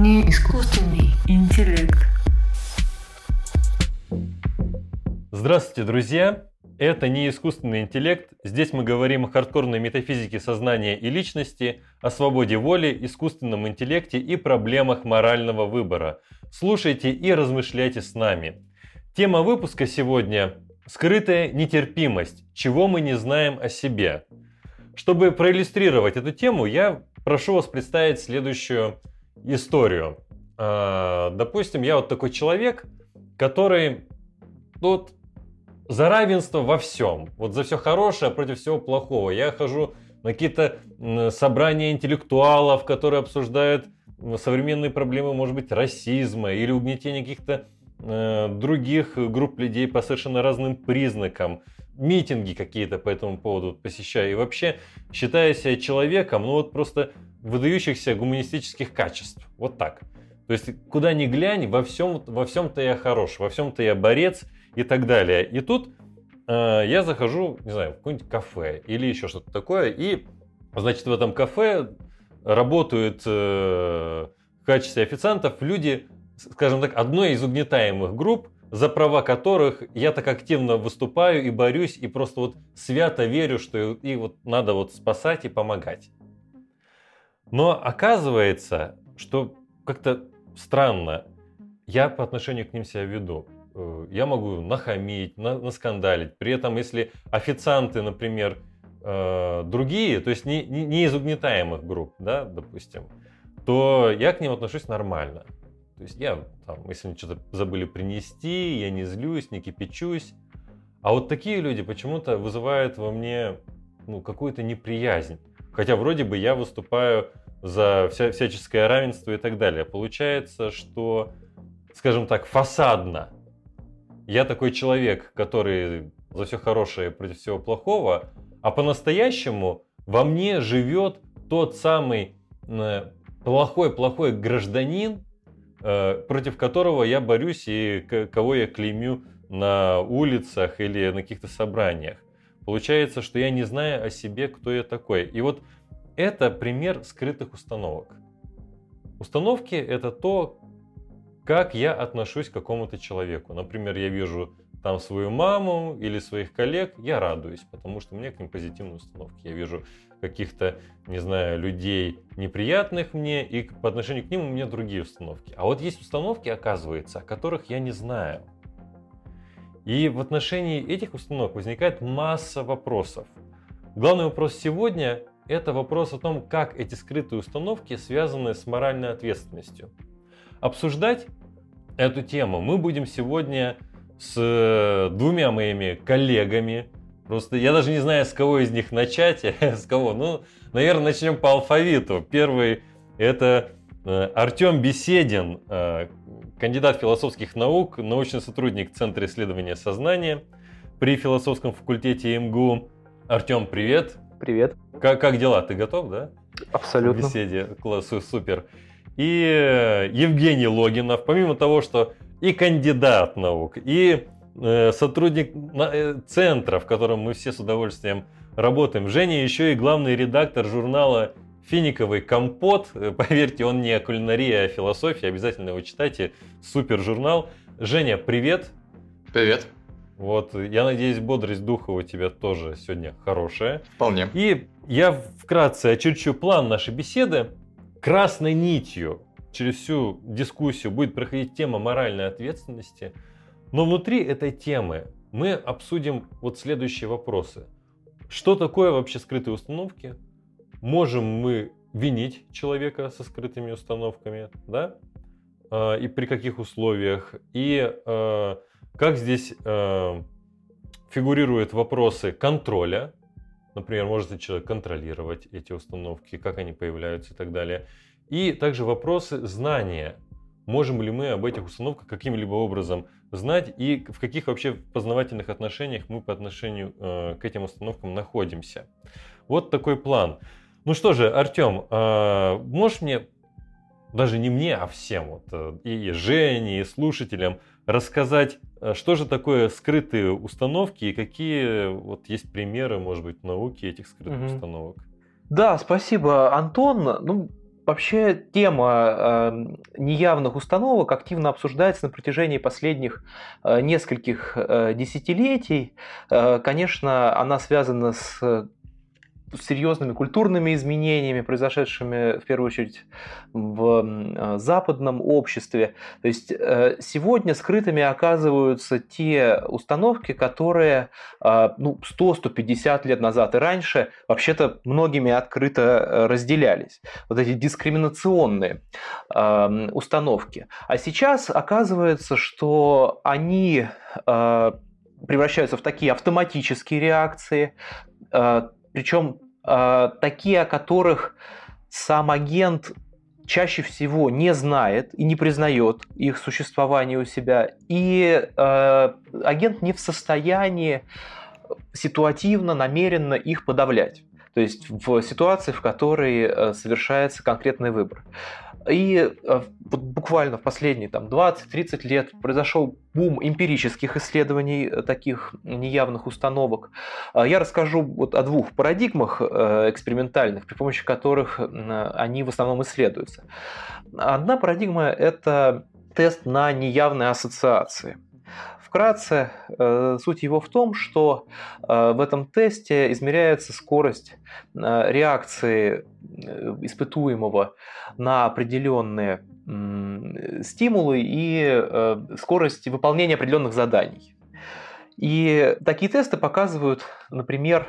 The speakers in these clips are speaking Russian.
не искусственный интеллект. Здравствуйте, друзья! Это не искусственный интеллект. Здесь мы говорим о хардкорной метафизике сознания и личности, о свободе воли, искусственном интеллекте и проблемах морального выбора. Слушайте и размышляйте с нами. Тема выпуска сегодня – скрытая нетерпимость, чего мы не знаем о себе. Чтобы проиллюстрировать эту тему, я прошу вас представить следующую историю. А, допустим, я вот такой человек, который вот за равенство во всем. Вот за все хорошее против всего плохого. Я хожу на какие-то собрания интеллектуалов, которые обсуждают современные проблемы, может быть, расизма или угнетения каких-то э, других групп людей по совершенно разным признакам. Митинги какие-то по этому поводу посещаю. И вообще считаю себя человеком, ну вот просто выдающихся гуманистических качеств. Вот так. То есть, куда ни глянь, во всем, во всем-то я хорош, во всем-то я борец и так далее. И тут э, я захожу, не знаю, в какое-нибудь кафе или еще что-то такое, и, значит, в этом кафе работают э, в качестве официантов люди, скажем так, одной из угнетаемых групп, за права которых я так активно выступаю и борюсь, и просто вот свято верю, что их вот надо вот спасать и помогать. Но оказывается, что как-то странно я по отношению к ним себя веду. Э, я могу нахамить, наскандалить. При этом, если официанты, например, э, другие, то есть не, не из угнетаемых групп, да, допустим, то я к ним отношусь нормально. То есть я, там, если они что-то забыли принести, я не злюсь, не кипячусь. А вот такие люди почему-то вызывают во мне ну, какую-то неприязнь. Хотя вроде бы я выступаю за вся, всяческое равенство и так далее. Получается, что, скажем так, фасадно я такой человек, который за все хорошее против всего плохого, а по-настоящему во мне живет тот самый плохой-плохой гражданин, э, против которого я борюсь и кого я клеймю на улицах или на каких-то собраниях. Получается, что я не знаю о себе, кто я такой. И вот это пример скрытых установок. Установки это то, как я отношусь к какому-то человеку. Например, я вижу там свою маму или своих коллег, я радуюсь, потому что у меня к ним позитивные установки. Я вижу каких-то, не знаю, людей неприятных мне, и по отношению к ним у меня другие установки. А вот есть установки, оказывается, о которых я не знаю. И в отношении этих установок возникает масса вопросов. Главный вопрос сегодня – это вопрос о том, как эти скрытые установки связаны с моральной ответственностью. Обсуждать эту тему мы будем сегодня с э, двумя моими коллегами. Просто я даже не знаю, с кого из них начать, с кого. Ну, наверное, начнем по алфавиту. Первый это э, Артем Беседин, э, кандидат философских наук, научный сотрудник Центра исследования сознания при философском факультете МГУ. Артем, привет. Привет. Как, как дела? Ты готов, да? Абсолютно. К беседе. Класс, супер и э, Евгений Логинов, помимо того, что и кандидат наук, и э, сотрудник э, центра, в котором мы все с удовольствием работаем. Женя еще и главный редактор журнала Финиковый компот. Поверьте, он не о кулинарии, а о философии. Обязательно его читайте. Супер журнал. Женя, привет. Привет. Вот, я надеюсь, бодрость духа у тебя тоже сегодня хорошая. Вполне. И я вкратце очерчу план нашей беседы красной нитью через всю дискуссию будет проходить тема моральной ответственности. Но внутри этой темы мы обсудим вот следующие вопросы. Что такое вообще скрытые установки? Можем мы винить человека со скрытыми установками, да? А, и при каких условиях? И а, как здесь а, фигурируют вопросы контроля, Например, может ли человек контролировать эти установки, как они появляются и так далее. И также вопросы знания. Можем ли мы об этих установках каким-либо образом знать и в каких вообще познавательных отношениях мы по отношению э, к этим установкам находимся. Вот такой план. Ну что же, Артем, э, можешь мне, даже не мне, а всем, вот, э, и Жене, и слушателям, рассказать, э, что же такое скрытые установки и какие вот есть примеры, может быть, науки этих скрытых угу. установок. Да, спасибо, Антон. Ну, Вообще тема э, неявных установок активно обсуждается на протяжении последних э, нескольких э, десятилетий. Э, конечно, она связана с серьезными культурными изменениями, произошедшими в первую очередь в э, западном обществе. То есть э, сегодня скрытыми оказываются те установки, которые э, ну, 100-150 лет назад и раньше вообще-то многими открыто разделялись. Вот эти дискриминационные установки. А сейчас оказывается, что они превращаются в такие автоматические реакции, причем э, такие, о которых сам агент чаще всего не знает и не признает их существование у себя, и э, агент не в состоянии ситуативно, намеренно их подавлять. То есть в ситуации, в которой э, совершается конкретный выбор. И э, вот буквально в последние там, 20-30 лет произошел бум эмпирических исследований э, таких неявных установок. Я расскажу вот о двух парадигмах экспериментальных, при помощи которых они в основном исследуются. Одна парадигма – это тест на неявные ассоциации – Вкратце, э, суть его в том, что э, в этом тесте измеряется скорость э, реакции испытуемого на определенные стимулы и скорость выполнения определенных заданий. И такие тесты показывают, например,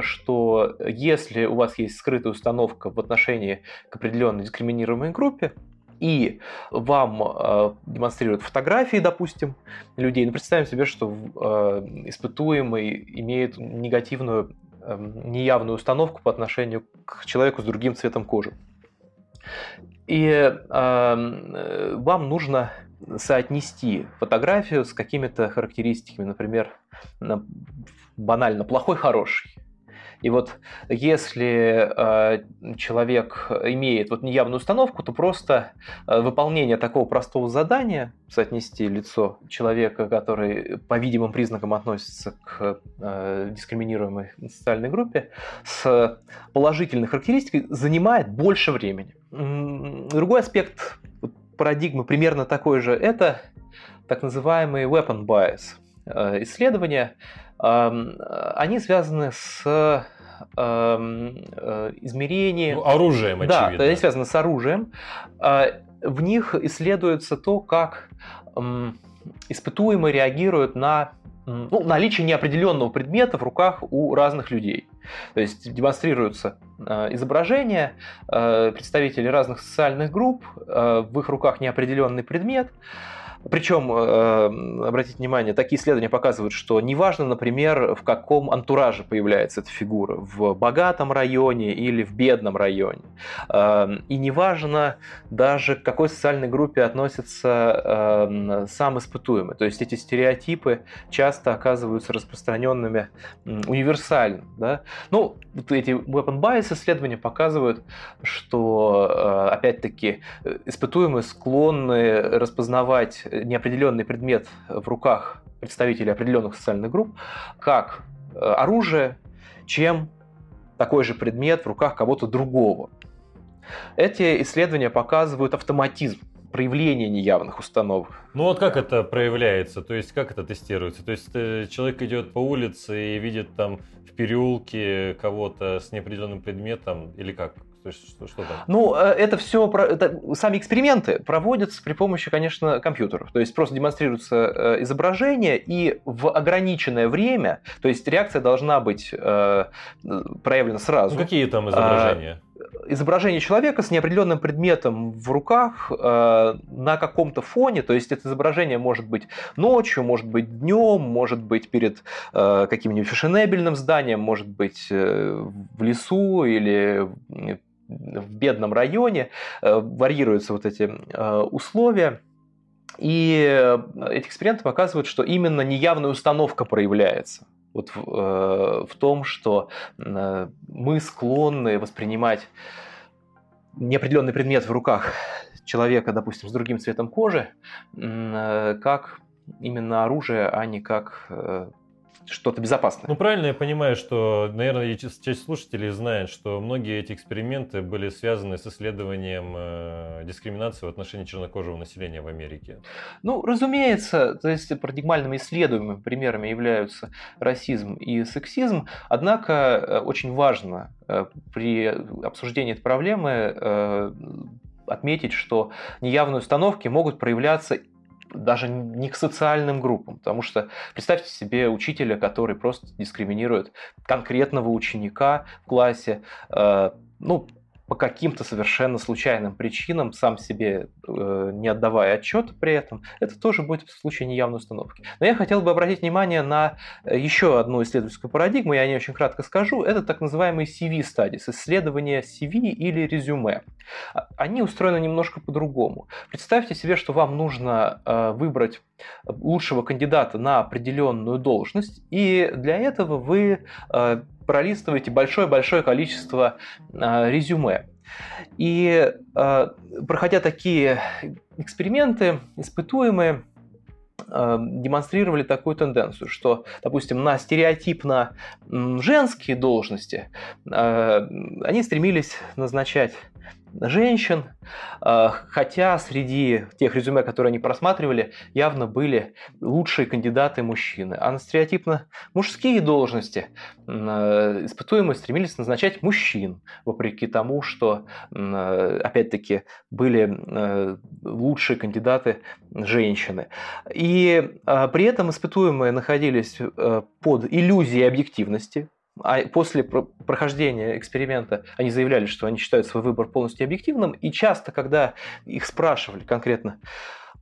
что если у вас есть скрытая установка в отношении к определенной дискриминируемой группе, и вам э, демонстрируют фотографии, допустим, людей, ну, представим себе, что э, испытуемый имеет негативную, э, неявную установку по отношению к человеку с другим цветом кожи. И э, вам нужно соотнести фотографию с какими-то характеристиками, например, банально плохой, хороший. И вот если э, человек имеет вот неявную установку, то просто э, выполнение такого простого задания, соотнести лицо человека, который по видимым признакам относится к э, дискриминируемой социальной группе, с положительной характеристикой, занимает больше времени. Другой аспект парадигмы примерно такой же – это так называемый weapon bias э, исследования, они связаны с эм, э, измерением... Ну, оружием, очевидно. Да, они связаны с оружием. А, в них исследуется то, как испытуемые реагируют на ну, наличие неопределенного предмета в руках у разных людей. То есть демонстрируются э, изображения э, представителей разных социальных групп, в их руках неопределенный предмет, причем, э, обратите внимание, такие исследования показывают, что неважно, например, в каком антураже появляется эта фигура, в богатом районе или в бедном районе. Э, и неважно даже к какой социальной группе относится э, сам испытуемый. То есть эти стереотипы часто оказываются распространенными универсально. Да? Ну, вот эти weapon bias исследования показывают, что, опять-таки, испытуемые склонны распознавать неопределенный предмет в руках представителей определенных социальных групп как э, оружие, чем такой же предмет в руках кого-то другого. Эти исследования показывают автоматизм проявления неявных установок. Ну вот как это проявляется, то есть как это тестируется? То есть э, человек идет по улице и видит там в переулке кого-то с неопределенным предметом или как? То есть что, что там? Ну, э, это все, это, сами эксперименты проводятся при помощи, конечно, компьютеров. То есть просто демонстрируется э, изображение, и в ограниченное время, то есть реакция должна быть э, проявлена сразу. Ну, какие там изображения? изображение человека с неопределенным предметом в руках э, на каком-то фоне, то есть это изображение может быть ночью, может быть днем, может быть перед э, каким-нибудь фешенебельным зданием, может быть э, в лесу или в бедном районе, э, варьируются вот эти э, условия. И э, эти эксперименты показывают, что именно неявная установка проявляется вот в, в том, что мы склонны воспринимать неопределенный предмет в руках человека, допустим, с другим цветом кожи, как именно оружие, а не как что-то безопасное. Ну, правильно я понимаю, что, наверное, часть слушателей знает, что многие эти эксперименты были связаны с исследованием э, дискриминации в отношении чернокожего населения в Америке. Ну, разумеется, то есть парадигмальными исследуемыми примерами являются расизм и сексизм, однако э, очень важно э, при обсуждении этой проблемы э, отметить, что неявные установки могут проявляться даже не к социальным группам, потому что представьте себе учителя, который просто дискриминирует конкретного ученика в классе, э, ну, по каким-то совершенно случайным причинам, сам себе э, не отдавая отчета при этом, это тоже будет в случае неявной установки. Но я хотел бы обратить внимание на э, еще одну исследовательскую парадигму, я о ней очень кратко скажу. Это так называемые CV studies, исследования CV или резюме. А, они устроены немножко по-другому. Представьте себе, что вам нужно э, выбрать лучшего кандидата на определенную должность, и для этого вы э, пролистываете большое-большое количество э, резюме. И э, проходя такие эксперименты, испытуемые демонстрировали такую тенденцию, что, допустим, на стереотипно женские должности они стремились назначать женщин, а, хотя среди тех резюме, которые они просматривали, явно были лучшие кандидаты мужчины. А на стереотипно мужские должности а, испытуемые стремились назначать мужчин, вопреки тому, что, а, опять-таки, были лучшие кандидаты женщины. И при этом испытуемые находились под иллюзией объективности, а после прохождения эксперимента они заявляли, что они считают свой выбор полностью объективным, и часто, когда их спрашивали конкретно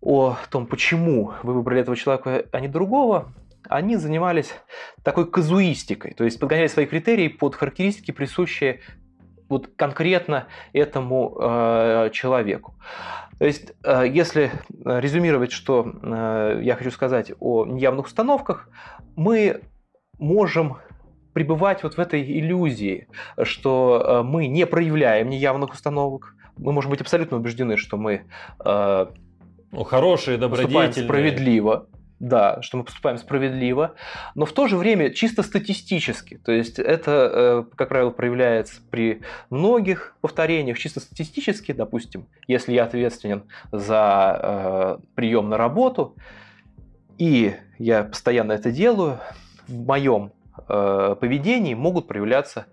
о том, почему вы выбрали этого человека, а не другого, они занимались такой казуистикой, то есть подгоняли свои критерии под характеристики, присущие вот конкретно этому э, человеку. То есть, э, если резюмировать, что э, я хочу сказать о неявных установках, мы можем пребывать вот в этой иллюзии, что э, мы не проявляем неявных установок. Мы можем быть абсолютно убеждены, что мы э, ну, хорошие, добродетельные. справедливо. Да, что мы поступаем справедливо, но в то же время чисто статистически. То есть это, э, как правило, проявляется при многих повторениях чисто статистически. Допустим, если я ответственен за прием на работу, и я постоянно это делаю, в моем э, поведении могут проявляться,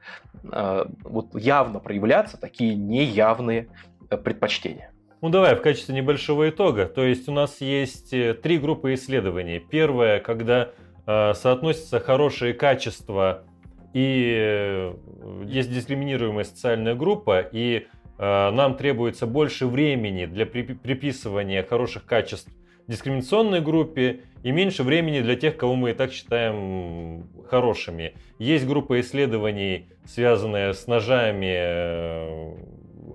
э, вот явно проявляться такие неявные э, предпочтения. Ну давай в качестве небольшого итога. То есть у нас есть э, три группы исследований. Первое, когда э, соотносятся хорошие качества и э, есть дискриминируемая социальная группа, и э, нам требуется больше времени для приписывания хороших качеств дискриминационной группе и меньше времени для тех, кого мы и так считаем хорошими. Есть группа исследований, связанная с ножами, э,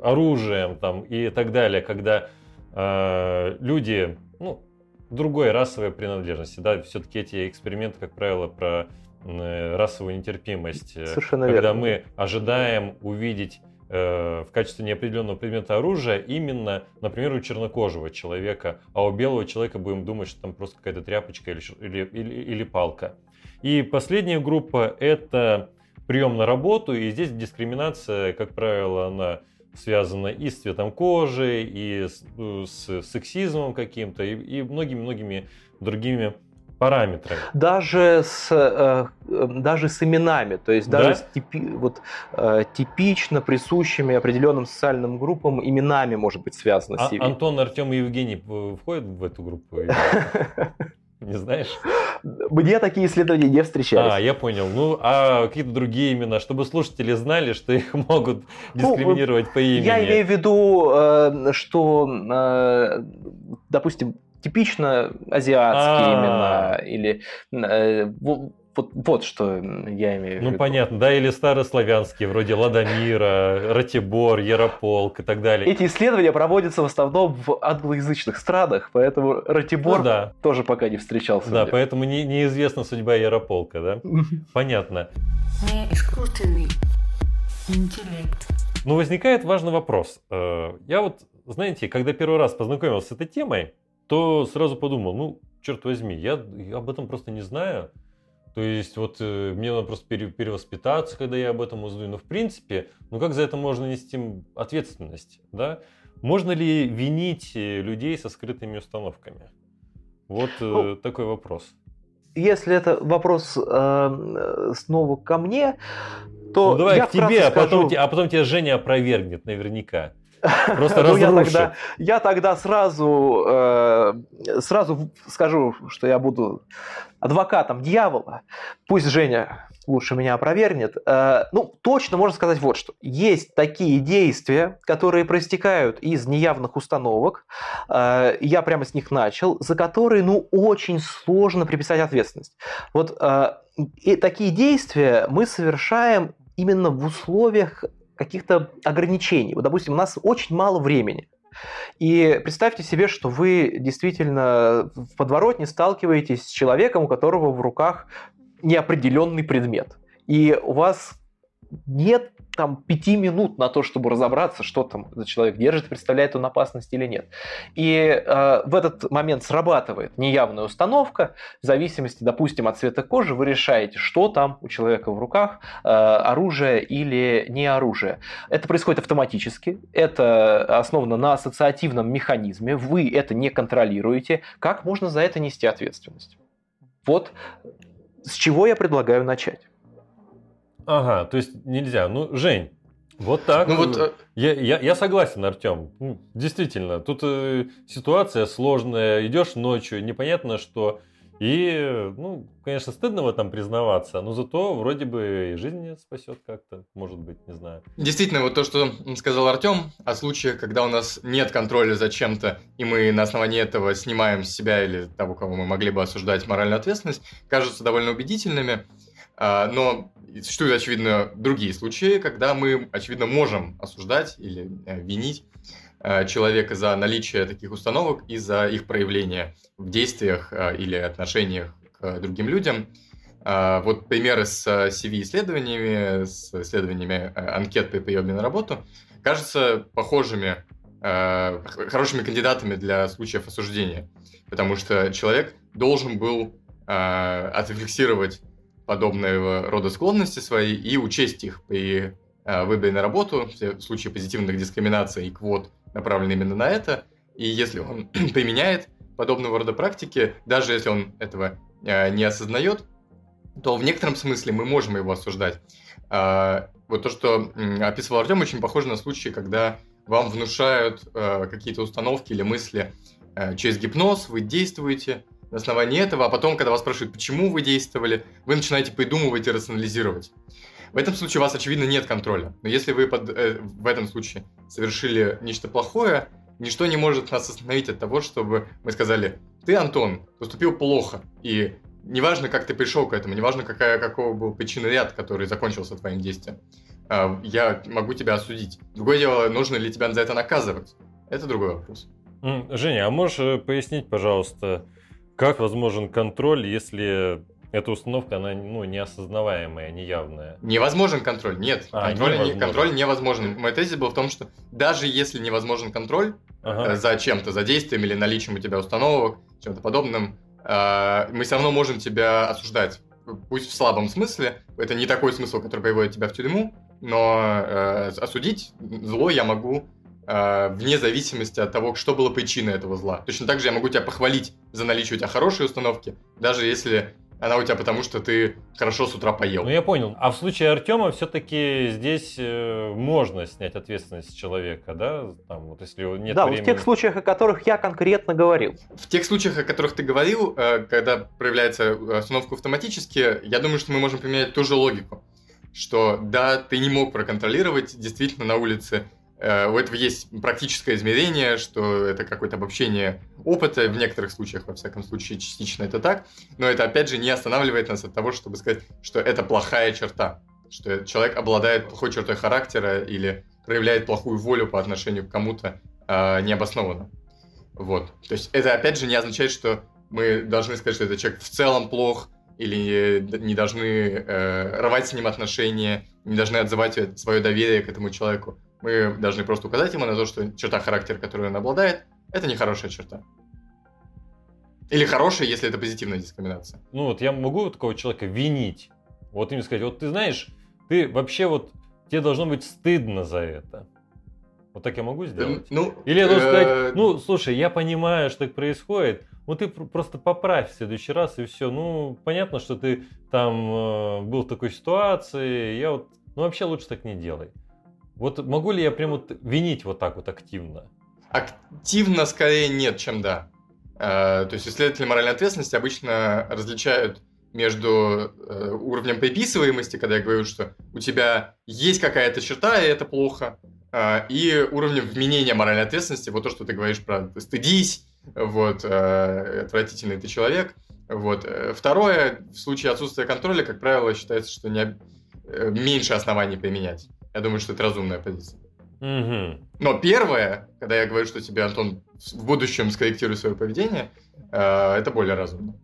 оружием там, и так далее, когда э, люди ну, другой расовой принадлежности. Да, все-таки эти эксперименты, как правило, про э, расовую нетерпимость. Э, Совершенно когда верно. мы ожидаем увидеть Э, в качестве неопределенного предмета оружия именно, например, у чернокожего человека, а у белого человека будем думать, что там просто какая-то тряпочка или, или, или, или палка. И последняя группа – это прием на работу, и здесь дискриминация, как правило, она связана и с цветом кожи, и с, э, с сексизмом каким-то, и многими-многими другими параметрами. Даже с, э, э, даже с именами, то есть даже да? с типи, вот, э, типично присущими определенным социальным группам именами может быть связано а, Антон, Артем и Евгений входят в эту группу? Не знаешь? Мне такие исследования не встречались. А, я понял. Ну, а какие-то другие имена, чтобы слушатели знали, что их могут ну, дискриминировать ну, по имени. Я имею в виду, что, допустим, типично азиатские А-а-а. имена или э, вот, вот что я имею в ну, виду. Ну, понятно, да, или старославянские, вроде Ладомира, Ратибор, Ярополк и так далее. Эти исследования проводятся в основном в англоязычных странах, поэтому Ратибор ну, да. тоже пока не встречался. Да, поэтому не, неизвестна судьба Ярополка, да? Понятно. Не искусственный интеллект. Ну, возникает важный вопрос. Э, я вот, знаете, когда первый раз познакомился с этой темой, то сразу подумал, ну, черт возьми, я, я об этом просто не знаю. То есть вот э, мне надо просто пере- перевоспитаться, когда я об этом узнаю. Но в принципе, ну как за это можно нести ответственность, да? Можно ли винить э, людей со скрытыми установками? Вот э, Ну, такой вопрос. Если это вопрос э, снова ко мне, то ну давай я к тебе, вкратце а потом, скажу- а потом тебя Женя опровергнет наверняка. Просто Ну, я тогда, я тогда сразу, э, сразу скажу, что я буду адвокатом дьявола. Пусть Женя лучше меня опровергнет. Э, ну, точно можно сказать вот что. Есть такие действия, которые проистекают из неявных установок. Э, я прямо с них начал, за которые, ну, очень сложно приписать ответственность. Вот э, и такие действия мы совершаем именно в условиях каких-то ограничений. Вот, допустим, у нас очень мало времени. И представьте себе, что вы действительно в подворотне сталкиваетесь с человеком, у которого в руках неопределенный предмет. И у вас нет там пяти минут на то, чтобы разобраться, что там этот человек держит, представляет он опасность или нет. И э, в этот момент срабатывает неявная установка, в зависимости, допустим, от цвета кожи, вы решаете, что там у человека в руках, э, оружие или не оружие. Это происходит автоматически, это основано на ассоциативном механизме, вы это не контролируете. Как можно за это нести ответственность? Вот с чего я предлагаю начать. Ага, то есть нельзя. Ну, Жень, вот так. Ну вот, э, Я, я, я согласен, Артем. Ну, Действительно, тут э, ситуация сложная. Идешь ночью, непонятно что. И, ну, конечно, стыдно в этом признаваться, но зато вроде бы и жизнь спасет как-то, может быть, не знаю. Действительно, вот то, что сказал Артем, о случаях, когда у нас нет контроля за чем-то, и мы на основании этого снимаем с себя или того, кого мы могли бы осуждать моральную ответственность, кажутся довольно убедительными. А, Но существуют, очевидно, другие случаи, когда мы, очевидно, можем осуждать или э, винить э, человека за наличие таких установок и за их проявление в действиях э, или отношениях к другим людям. А, Вот примеры с CV-исследованиями, с исследованиями анкет при приеме на работу, кажутся похожими, хорошими кандидатами для случаев осуждения, потому что человек должен был отрефлексировать подобного рода склонности свои и учесть их при э, выборе на работу, все в случае позитивных дискриминаций и квот направлены именно на это. И если он применяет подобного рода практики, даже если он этого э, не осознает, то в некотором смысле мы можем его осуждать. А, Вот то, что описывал Артем, очень похоже на случаи, когда вам внушают э, какие-то установки или мысли через гипноз, вы действуете на основании этого, а потом, когда вас спрашивают, почему вы действовали, вы начинаете придумывать и рационализировать. В этом случае у вас, очевидно, нет контроля. Но если вы под, э, в этом случае совершили нечто плохое, ничто не может нас остановить от того, чтобы мы сказали, ты, Антон, поступил плохо, и неважно, как ты пришел к этому, неважно, какая, какого был причинный ряд, который закончился твоим действием, а, я могу тебя осудить. Другое дело, нужно ли тебя за это наказывать? Это другой вопрос. Женя, а можешь э, пояснить, пожалуйста, как возможен контроль, если эта установка, она ну, неосознаваемая, неявная? Невозможен контроль. Нет, А, контроль, не- невозможен. контроль невозможен. Мой тезис был в том, что даже если невозможен контроль Ага. э, за чем-то, за действием или наличием у тебя установок, чем-то подобным, э, мы все равно можем тебя осуждать. Пусть в слабом смысле, это не такой смысл, который приводит тебя в тюрьму, но э, осудить зло я могу вне зависимости от того, что было причиной этого зла. Точно так же я могу тебя похвалить за наличие у тебя хорошей установки, даже если она у тебя потому, что ты хорошо с утра поел. Ну я понял. А в случае Артема все-таки здесь э, можно снять ответственность с человека, да? Там, вот если нет да, вот времени. в тех случаях, о которых я конкретно говорил. В тех случаях, о которых ты говорил, э, когда проявляется установка автоматически, я думаю, что мы можем применять ту же логику. Что да, ты не мог проконтролировать, действительно на улице э, у этого есть практическое измерение, что это какое-то обобщение опыта, в некоторых случаях, во всяком случае, частично это так, но это опять же не останавливает нас от того, чтобы сказать, что это плохая черта, что человек обладает плохой чертой характера или проявляет плохую волю по отношению к кому-то э, необоснованно. Вот. То есть это опять же не означает, что мы должны сказать, что этот человек в целом плох, или не должны э, рвать с ним отношения, не должны отзывать свое доверие к этому человеку. Мы должны просто указать ему на то, что черта характера, которую он обладает, это нехорошая черта. Или хорошая, если это позитивная дискриминация. Ну вот я могу такого человека винить. Вот им сказать, вот ты знаешь, ты вообще вот, тебе должно быть стыдно за это. Вот так я могу сделать? Ну, Или я должен э, сказать, ну, слушай, я понимаю, что так происходит, ну ты пр- просто поправь в следующий раз и все. Ну, понятно, что ты там э, был в такой ситуации, я вот, ну вообще лучше так не делай. Вот могу ли я прям вот винить вот так вот активно? Активно скорее нет, чем да. Э, То есть исследователи моральной ответственности обычно различают между э, уровнем приписываемости, когда я говорю, что у тебя есть какая-то черта, и это плохо, э, и уровнем вменения моральной ответственности, вот то, что ты говоришь про «стыдись», вот, отвратительный ты человек. Вот. Второе, в случае отсутствия контроля, как правило, считается, что не, меньше оснований применять. Я думаю, что это разумная позиция. Мгм. Но первое, когда я говорю, что тебе, Антон, в будущем скорректируй свое поведение, э, это более разумно.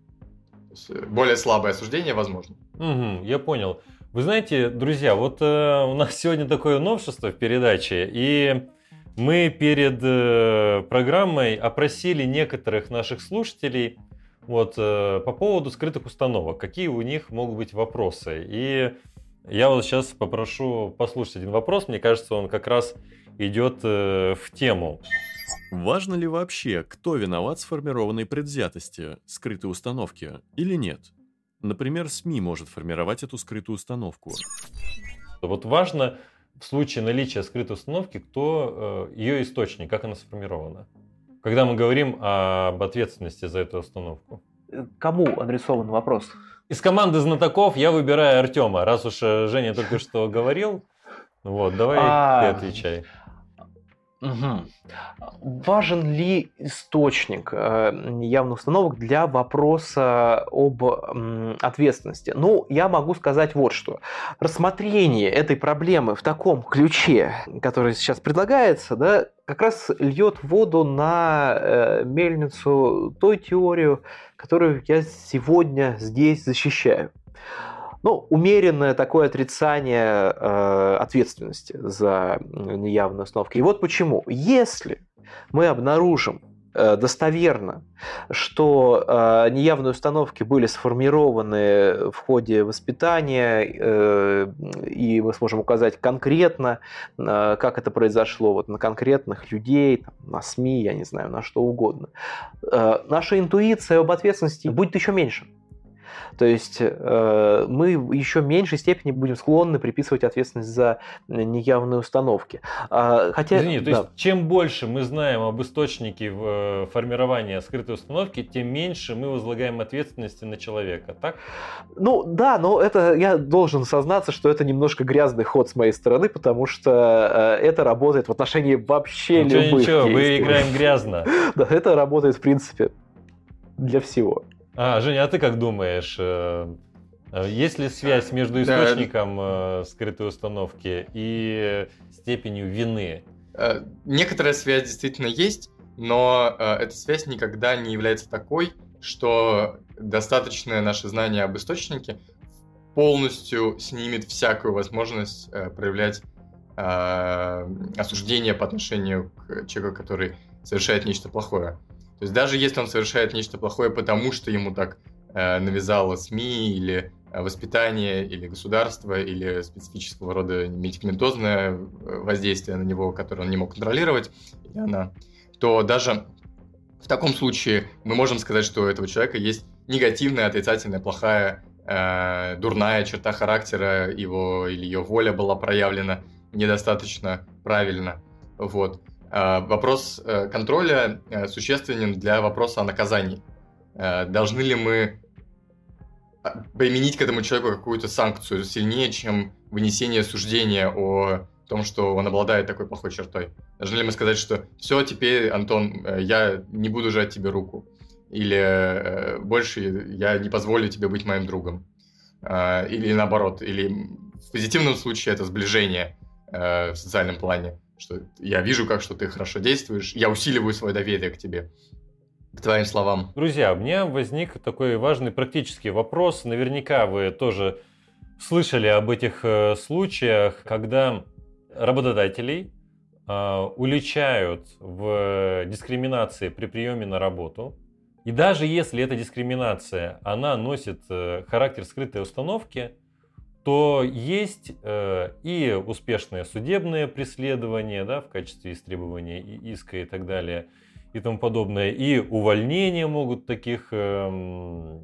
Э, более слабое осуждение возможно. Мгм, я понял. Вы знаете, друзья, вот э, у нас сегодня такое новшество в передаче, и мы перед э, программой опросили некоторых наших слушателей вот, э, по поводу скрытых установок, какие у них могут быть вопросы. И я вот сейчас попрошу послушать один вопрос, мне кажется, он как раз идет э, в тему. Важно ли вообще, кто виноват в сформированной предвзятости, скрытой установки, или нет? Например, СМИ может формировать эту скрытую установку. Вот важно в случае наличия скрытой установки, кто э, ее источник, как она сформирована. Когда мы говорим об ответственности за эту установку. Кому адресован вопрос? Из команды знатоков я выбираю Артема, раз уж э, Женя только что говорил. Вот, давай А. ты отвечай. Мгм. Важен ли источник э, явных установок для вопроса об м, ответственности? Ну, я могу сказать вот что. Рассмотрение этой проблемы в таком ключе, который сейчас предлагается, да, как раз льет воду на э, мельницу той теорию, которую я сегодня здесь защищаю. Ну, умеренное такое отрицание э, ответственности за неявные установки. И вот почему. Если мы обнаружим достоверно, что э, неявные установки были сформированы в ходе воспитания, э, и мы сможем указать конкретно, э, как это произошло вот на конкретных людей, на СМИ, я не знаю, на что угодно, э, наша интуиция об ответственности будет еще меньше. То есть э, мы еще в меньшей степени будем склонны приписывать ответственность за неявные установки. А, хотя, Извини, то да. есть чем больше мы знаем об источнике э, формирования скрытой установки, тем меньше мы возлагаем ответственности на человека, так? Ну да, но это я должен сознаться, что это немножко грязный ход с моей стороны, потому что э, это работает в отношении вообще Ничего, любых ничего, мы действий. играем грязно. Да, это работает в принципе для всего. А, Женя, а ты как думаешь, э, э, есть ли связь между Да. источником э, скрытой установки и степенью вины? Некоторая связь действительно есть, но эта связь никогда не является такой, что достаточное наше знание об источнике полностью снимет всякую возможность проявлять осуждение по отношению к человеку, который совершает нечто плохое. То есть даже если он совершает нечто плохое, потому что ему так э, навязало СМИ или э, воспитание, или государство, или специфического рода медикаментозное э, воздействие на него, которое он не мог контролировать, или она, то даже в таком случае мы можем сказать, что у этого человека есть негативная, отрицательная, плохая, э, дурная черта характера, его или ее воля была проявлена недостаточно правильно. Вот. А, Вопрос э, контроля э, существенен для вопроса о наказании. Э, Должны ли мы а, применить к этому человеку какую-то санкцию сильнее, чем вынесение суждения о том, что он обладает такой плохой чертой? Должны ли мы сказать, что все, теперь, Антон, э, я не буду жать тебе руку? Или э, больше я не позволю тебе быть моим другом? Э, Или наоборот, или в позитивном случае это сближение э, в социальном плане, что я вижу, как что ты хорошо действуешь, я усиливаю свое доверие к тебе, к твоим словам. Друзья, у меня возник такой важный практический вопрос. Наверняка вы тоже слышали об этих э, случаях, когда работодателей э, уличают в дискриминации при приеме на работу. И даже если эта дискриминация, она носит э, характер скрытой установки, то есть э, и успешное судебное преследование да, в качестве истребования иска и так далее и тому подобное, и увольнения могут таких э,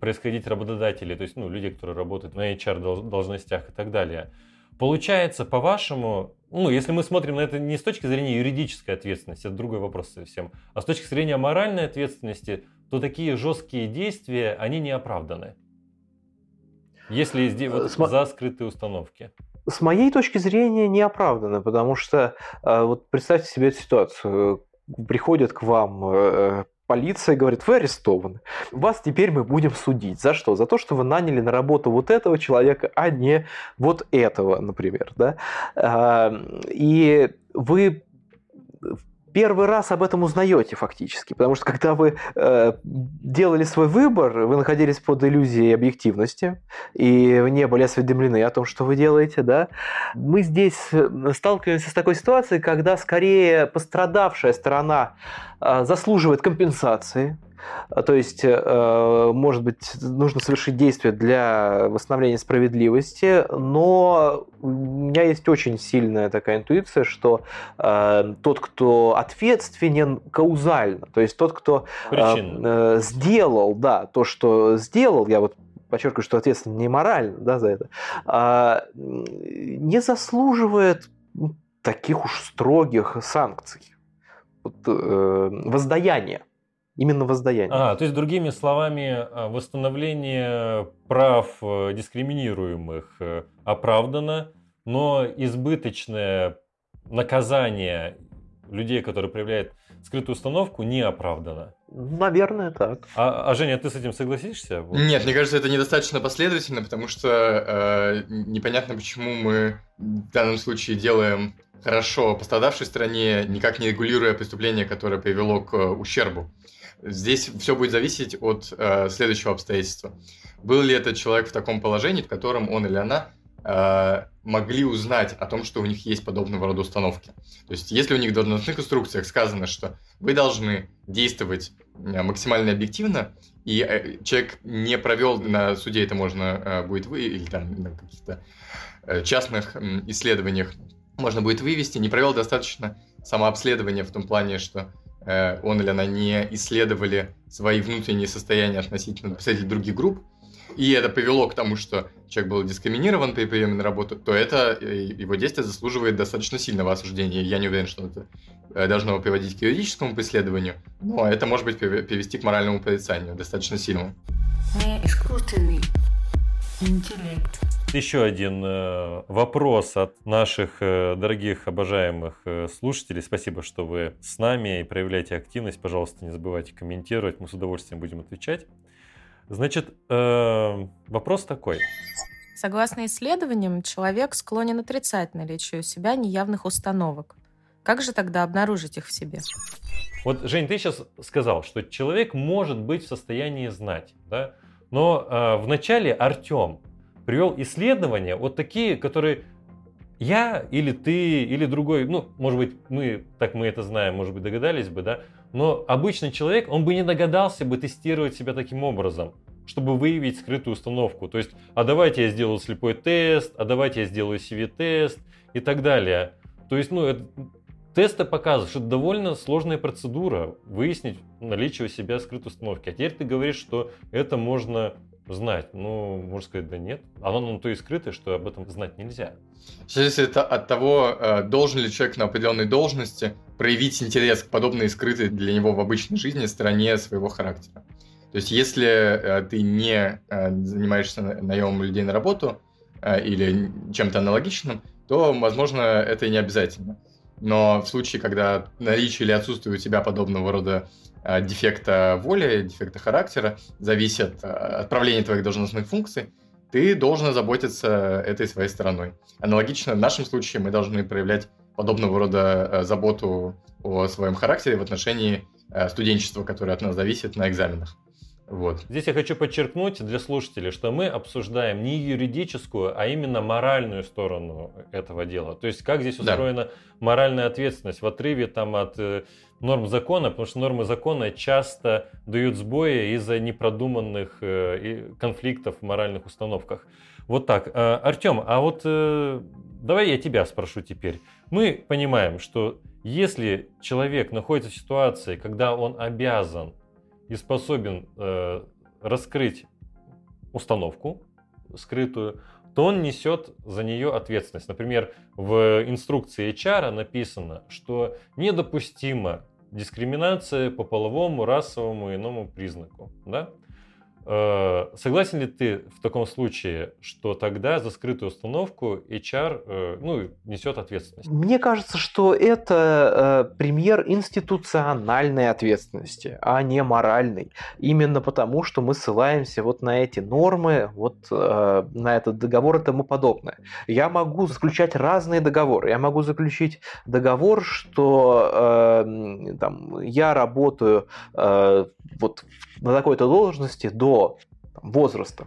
происходить работодателей, то есть ну, люди, которые работают на HR должностях и так далее. Получается, по-вашему, ну, если мы смотрим на это не с точки зрения юридической ответственности, это другой вопрос совсем, а с точки зрения моральной ответственности, то такие жесткие действия, они не оправданы. Если здесь вот Сма... за скрытые установки. С моей точки зрения не оправданы, потому что э, вот представьте себе эту ситуацию. Приходят к вам э, полиция говорит, вы арестованы. Вас теперь мы будем судить. За что? За то, что вы наняли на работу вот этого человека, а не вот этого, например. Да? И вы первый раз об этом узнаете фактически, потому что когда вы э, делали свой выбор, вы находились под иллюзией объективности и не были осведомлены о том, что вы делаете, да. Мы здесь э, сталкиваемся с такой ситуацией, когда скорее пострадавшая сторона э, заслуживает компенсации, то есть, э, может быть, нужно совершить действие для восстановления справедливости, но у меня есть очень сильная такая интуиция, что э, тот, кто ответственен каузально, то есть тот, кто э, сделал, да, то, что сделал, я вот подчеркиваю, что ответственен не морально да, за это, а, не заслуживает таких уж строгих санкций, вот, воздаяния. Именно воздаяние. А, то есть, другими словами, а, восстановление прав э, дискриминируемых э, оправдано, но избыточное наказание людей, которые проявляют скрытую установку, не оправдано. Наверное, так. А, а Женя, ты с этим согласишься? Нет, мне кажется, это недостаточно последовательно, потому что э, непонятно, почему мы в данном случае делаем хорошо пострадавшей стране, никак не регулируя преступление, которое привело к ущербу. Здесь все будет зависеть от э, следующего обстоятельства. Был ли этот человек в таком положении, в котором он или она э, могли узнать о том, что у них есть подобного рода установки. То есть, если у них в должностных инструкциях сказано, что вы должны действовать э, максимально объективно, и э, человек не провел на суде, это можно э, будет вы, или там на каких-то частных исследованиях можно будет вывести, не провел достаточно самообследования в том плане, что он или она не исследовали свои внутренние состояния относительно представителей других групп, и это привело к тому, что человек был дискриминирован при приеме на работу, то это э, его действие заслуживает достаточно сильного осуждения. Я не уверен, что это э, должно приводить к юридическому преследованию, но это может быть привести к моральному порицанию достаточно сильному. Не искусственный интеллект. Еще один э, вопрос от наших э, дорогих, обожаемых э, слушателей. Спасибо, что вы с нами и проявляете активность. Пожалуйста, не забывайте комментировать, мы с удовольствием будем отвечать. Значит, вопрос такой. Согласно исследованиям, человек склонен отрицать наличие у себя неявных установок. Как же тогда обнаружить их в себе? Вот, Жень, ты сейчас сказал, что человек может быть в состоянии знать, да? Но э, вначале Артем привел исследования, вот такие, которые я или ты, или другой, ну, может быть, мы, так мы это знаем, может быть, догадались бы, да, но обычный человек, он бы не догадался бы тестировать себя таким образом, чтобы выявить скрытую установку. То есть, а давайте я сделаю слепой тест, а давайте я сделаю CV-тест и так далее. То есть, ну, это, тесты показывают, что это довольно сложная процедура выяснить наличие у себя скрытой установки. А теперь ты говоришь, что это можно знать? Ну, можно сказать, да нет. Оно нам то и скрыто, что об этом знать нельзя. Сейчас это от того, э, должен ли человек на определенной должности проявить интерес к подобной скрытой для него в обычной жизни стороне своего характера. То есть, если э, ты не э, занимаешься наемом людей на работу или чем-то аналогичным, то, возможно, это и не обязательно. Но в случае, когда наличие или отсутствие у тебя подобного рода дефекта воли, дефекта характера, зависит от отправления твоих должностных функций, ты должен заботиться этой своей стороной. Аналогично в нашем случае мы должны проявлять подобного рода э, заботу о своем характере в отношении э, студенчества, которое от нас зависит на экзаменах. Вот. Здесь я хочу подчеркнуть для слушателей, что мы обсуждаем не юридическую, а именно моральную сторону этого дела. То есть как здесь Да. устроена моральная ответственность в отрыве там, от э, норм закона, потому что нормы закона часто дают сбои из-за непродуманных э, конфликтов в моральных установках. Вот так. Э, Артем, а вот э, давай я тебя спрошу теперь. Мы понимаем, что если человек находится в ситуации, когда он обязан и способен раскрыть установку скрытую, то он несет за нее ответственность. Например, в инструкции HR написано, что недопустима дискриминация по половому, расовому и иному признаку. Да? Э, Согласен ли ты в таком случае, что тогда за скрытую установку HR э, ну, несет ответственность? Мне кажется, что это э, пример институциональной ответственности, а не моральной. Именно потому, что мы ссылаемся вот на эти нормы, вот на этот договор и тому подобное. Я могу заключать разные договоры. Я могу заключить договор, что там, я работаю вот на такой-то должности до там, возраста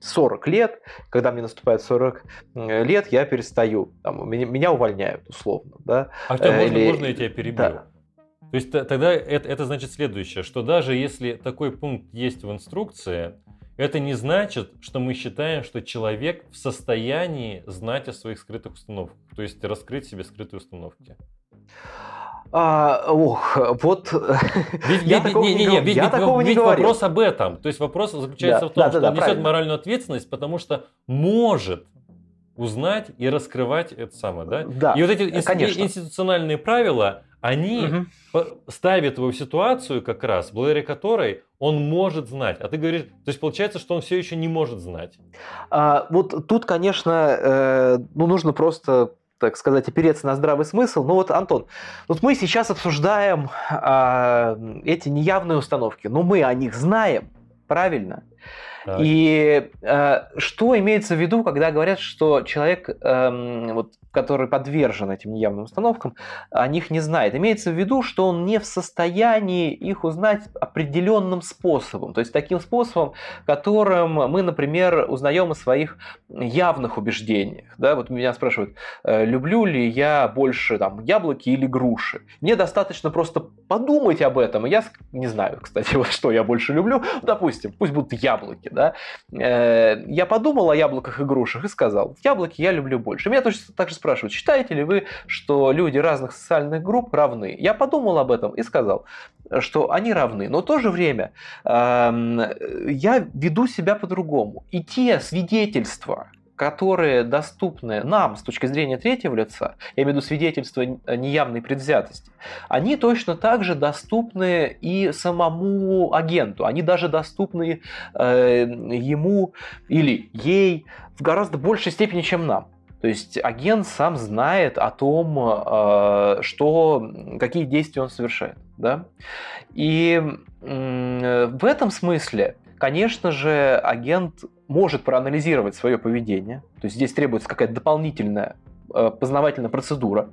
40 лет, когда мне наступает 40 лет, я перестаю, там, меня, меня увольняют условно, да. Артем, Э, можно, или- можно я тебя перебью? Да. То есть тогда это, это значит следующее, что даже если такой пункт есть в инструкции, это не значит, что мы считаем, что человек в состоянии знать о своих скрытых установках, то есть раскрыть себе скрытые установки. А, ох, вот Ведь, я ведь- такого не, не, не, ведь- я ведь- такого не говорил. вопрос об этом. То есть вопрос заключается Да, в том, да, что да, он несет правильно. моральную ответственность, потому что может узнать и раскрывать это самое, да? Да, и вот эти конечно. институциональные правила, они Мгм. по- ставит его в ситуацию как раз, благодаря которой он может знать. А ты говоришь, то есть получается, что он все еще не может знать. А, вот тут, конечно, э, ну, нужно просто, так сказать, опереться на здравый смысл. Ну вот, Антон, вот мы сейчас обсуждаем а, эти неявные установки, но мы о них знаем, правильно? И э, что имеется в виду, когда говорят, что человек, эм, вот, который подвержен этим неявным установкам, о них не знает? Имеется в виду, что он не в состоянии их узнать определенным способом. То есть таким способом, которым мы, например, узнаем о своих явных убеждениях. Да? Вот меня спрашивают, э, люблю ли я больше там, яблоки или груши. Мне достаточно просто подумать об этом. И я не знаю, кстати, вот что я больше люблю. Допустим, пусть будут яблоки. Да? Э, Я подумал о яблоках и грушах и сказал, яблоки я люблю больше. Меня точно так же спрашивают, считаете ли вы, что люди разных социальных групп равны? Я подумал об этом и сказал, что они равны. Но в то же время эм, я веду себя по-другому. И те свидетельства, которые доступны нам с точки зрения третьего лица, я имею в виду свидетельства неявной предвзятости, они точно так же доступны и самому агенту. Они даже доступны э, ему или ей в гораздо большей степени, чем нам. То есть агент сам знает о том, э, что, какие действия он совершает. Да? И в этом смысле, конечно же, агент может проанализировать свое поведение. То есть здесь требуется какая-то дополнительная э, познавательная процедура.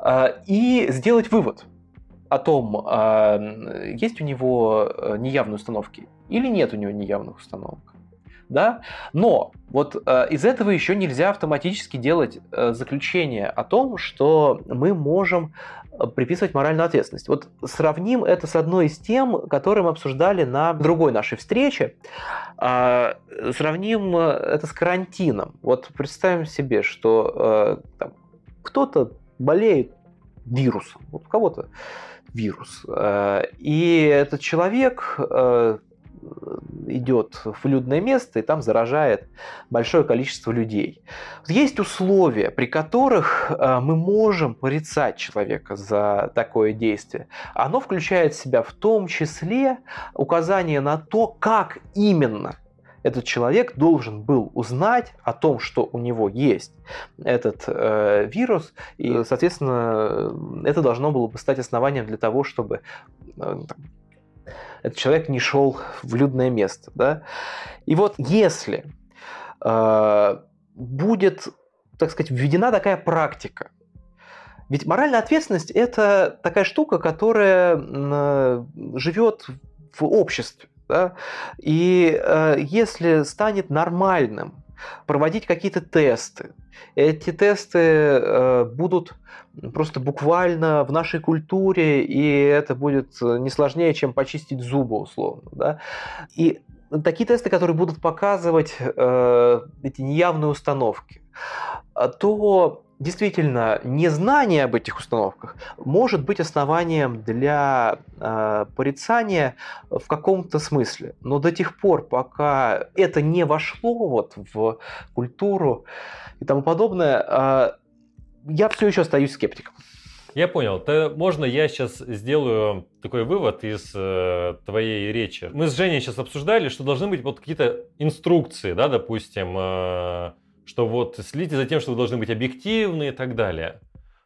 э, И сделать вывод о том, э, есть у него неявные установки или нет у него неявных установок. Да? Но вот из этого еще нельзя автоматически делать заключение о том, что мы можем приписывать моральную ответственность. Вот сравним это с одной из тем, которые мы обсуждали на другой нашей встрече. А, Сравним э, это с карантином. Вот представим себе, что э, там, кто-то болеет вирусом, вот у кого-то вирус, э, и этот человек идет в людное место и там заражает большое количество людей. Есть условия, при которых э, мы можем порицать человека за такое действие. Оно включает в себя в том числе указание на то, как именно этот человек должен был узнать о том, что у него есть этот э, вирус, и, соответственно, это должно было бы стать основанием для того, чтобы э, этот человек не шел в людное место. Да? И вот если э, будет, так сказать, введена такая практика, ведь моральная ответственность это такая штука, которая э, живет в обществе. Да? И э, если станет нормальным проводить какие-то тесты, эти тесты э, будут просто буквально в нашей культуре, и это будет не сложнее, чем почистить зубы, условно. Да? И такие тесты, которые будут показывать э, эти неявные установки, то действительно незнание об этих установках может быть основанием для э, порицания в каком-то смысле. Но до тех пор, пока это не вошло вот в культуру и тому подобное, э, я все еще остаюсь скептиком. Я понял. То можно я сейчас сделаю такой вывод из э, твоей речи. Мы с Женей сейчас обсуждали, что должны быть вот какие-то инструкции, да, допустим, э, что вот следите за тем, что вы должны быть объективны и так далее.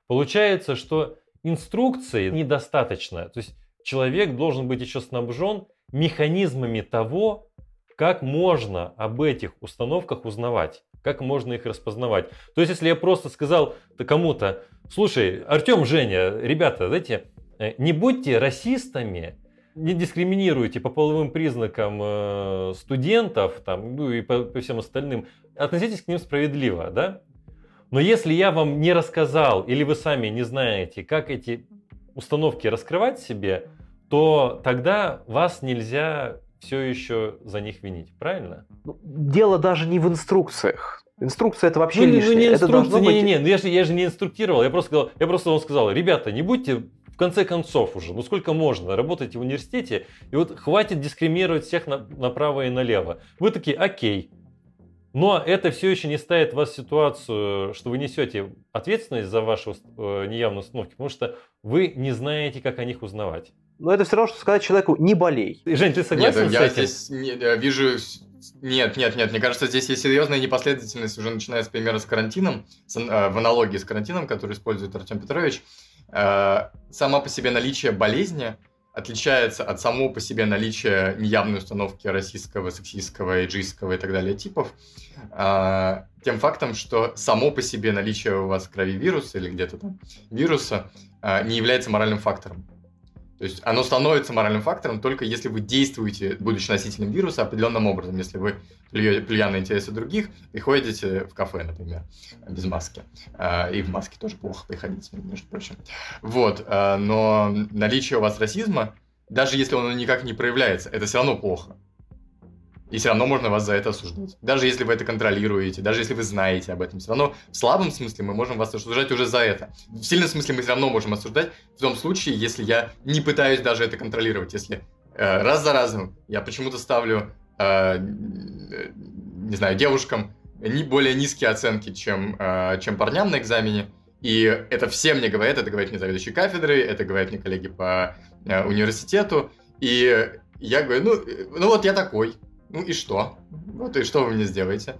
Получается, что инструкции недостаточно. То есть человек должен быть еще снабжен механизмами того, как можно об этих установках узнавать, как можно их распознавать. То есть, если я просто сказал кому-то, слушай, Артем, Женя, ребята, знаете, э, не будьте расистами, не дискриминируйте по половым признакам э, студентов там, ну и по, по всем остальным, относитесь к ним справедливо, да? Но если я вам не рассказал или вы сами не знаете, как эти установки раскрывать себе, то тогда вас нельзя все еще за них винить, правильно? Ну, дело даже не в инструкциях. Инструкция это вообще ну, лишнее. Ну, не инструкция, не, не, не, ну, я же, я же не инструктировал, я просто, сказал, я просто вам сказал, ребята, не будьте в конце концов уже, ну сколько можно, работаете в университете, и вот хватит дискриминировать всех на, направо и налево. Вы такие, окей. Но это все еще не ставит вас в ситуацию, что вы несете ответственность за ваши э, неявные установки, потому что вы не знаете, как о них узнавать. Но это все равно, что сказать человеку «не болей». Жень, ты согласен нет, с я этим? здесь не, вижу... Нет, нет, нет, мне кажется, здесь есть серьезная непоследовательность, уже начиная с примера с карантином, с, э, в аналогии с карантином, который использует Артем Петрович. Э, сама по себе наличие болезни отличается от самого по себе наличия неявной установки российского, сексистского, эйджистского и так далее типов, э, тем фактом, что само по себе наличие у вас в крови вируса или где-то там вируса не является моральным фактором. То есть оно становится моральным фактором только если вы действуете, будучи носителем вируса, определенным образом. Если вы, плюя на интересы других, приходите в кафе, например, без маски. А, и в маске тоже плохо приходить, между прочим. Вот. А, но наличие у вас расизма, даже если он никак не проявляется, это все равно плохо. И все равно можно вас за это осуждать. Даже если вы это контролируете, даже если вы знаете об этом. Все равно в слабом смысле мы можем вас осуждать уже за это. В сильном смысле мы все равно можем осуждать в том случае, если я не пытаюсь даже это контролировать. Если э, раз за разом я почему-то ставлю, э, не знаю, девушкам не более низкие оценки, чем, э, чем парням на экзамене, и это все мне говорят, это говорят мне заведующие кафедры, это говорят мне коллеги по э, университету, и я говорю, ну, э, ну вот я такой, ну и что? Вот и что вы мне сделаете?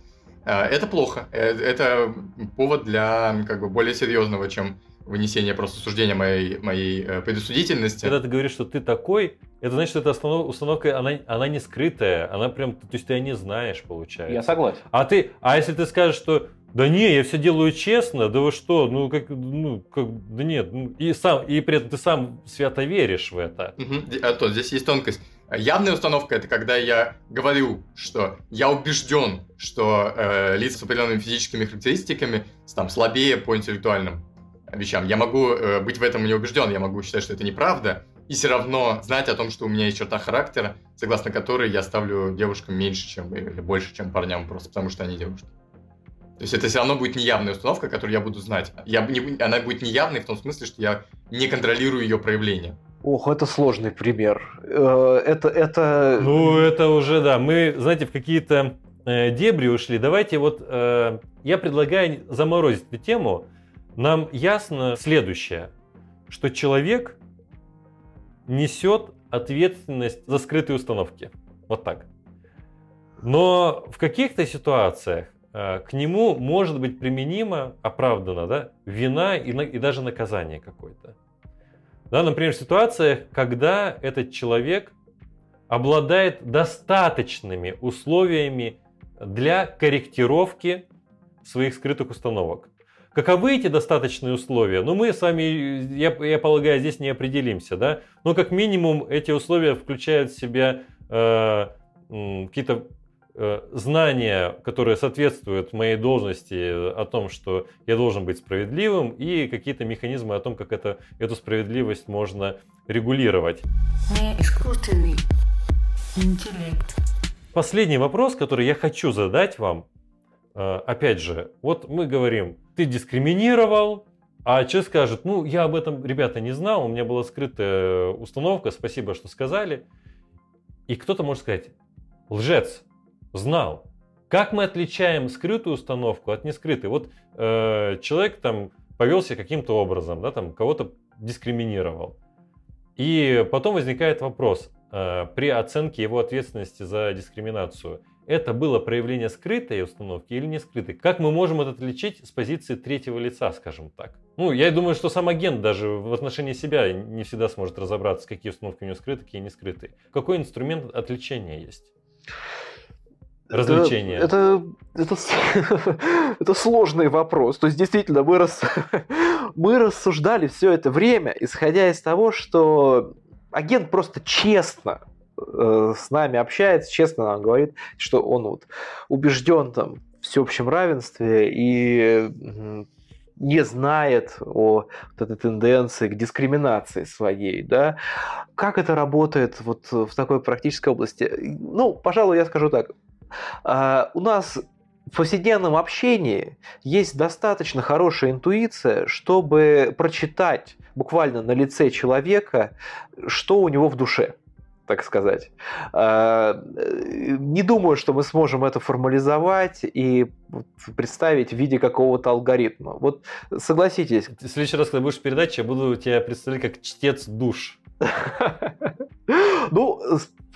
А, это плохо. Э, это повод для как бы более серьезного, чем вынесение просто суждения моей, моей э, предосудительности. Когда ты говоришь, что ты такой, это значит, что эта установка, установка она, она не скрытая, она прям, то есть ты ее не знаешь, получается. Я согласен. А ты, а если ты скажешь, что да не, я все делаю честно, да вы что, ну как, ну как, да нет, ну, и сам, и при этом ты сам свято веришь в это. Угу. А то здесь есть тонкость. Явная установка это когда я говорю, что я убежден, что э, лица с определенными физическими характеристиками там слабее по интеллектуальным вещам. Я могу э, быть в этом не убежден, я могу считать, что это неправда, и все равно знать о том, что у меня есть черта характера, согласно которой я ставлю девушкам меньше, чем или больше, чем парням, просто потому что они девушки. То есть это все равно будет неявная установка, которую я буду знать. Я, не, она будет неявной в том смысле, что я не контролирую ее проявление. Ох, это сложный пример. Э, это, это... Ну, это уже, да. Мы, знаете, в какие-то э, дебри ушли. Давайте вот э, я предлагаю заморозить эту тему. Нам ясно следующее, что человек несет ответственность за скрытые установки. Вот так. Но в каких-то ситуациях к нему может быть применима, оправдана, да, вина и, и даже наказание какое-то. Да, например, в ситуациях, когда этот человек обладает достаточными условиями для корректировки своих скрытых установок. Каковы эти достаточные условия? Ну, мы с вами, я, я полагаю, здесь не определимся, да? Но как минимум эти условия включают в себя э, какие-то знания, которые соответствуют моей должности о том, что я должен быть справедливым, и какие-то механизмы о том, как это, эту справедливость можно регулировать. Не искусственный интеллект. Последний вопрос, который я хочу задать вам, э, опять же, вот мы говорим, ты дискриминировал, а человек скажет, ну, я об этом, ребята, не знал, у меня была скрытая установка, спасибо, что сказали. И кто-то может сказать, лжец, знал. Как мы отличаем скрытую установку от нескрытой? Вот э, человек там повелся каким-то образом, да, там кого-то дискриминировал. И потом возникает вопрос э, при оценке его ответственности за дискриминацию – это было проявление скрытой установки или не скрытой? Как мы можем это отличить с позиции третьего лица, скажем так? Ну, я думаю, что сам агент даже в отношении себя не всегда сможет разобраться, какие установки у него скрыты, какие не скрыты. Какой инструмент отвлечения есть? Развлечения. Это, это, это, сложный вопрос. То есть, действительно, мы, рас, мы рассуждали все это время, исходя из того, что агент просто честно Э, с нами общается, честно нам говорит, что он вот убежден там в всеобщем равенстве и не знает о вот этой тенденции к дискриминации своей, да. Как это работает вот в такой практической области? Ну, пожалуй, я скажу так. А, у нас в повседневном общении есть достаточно хорошая интуиция, чтобы прочитать буквально на лице человека, что у него в душе так сказать. А, не думаю, что мы сможем это формализовать и представить в виде какого-то алгоритма. Вот согласитесь. В следующий раз, когда будешь передаче, я буду тебя представлять как чтец душ. Ну,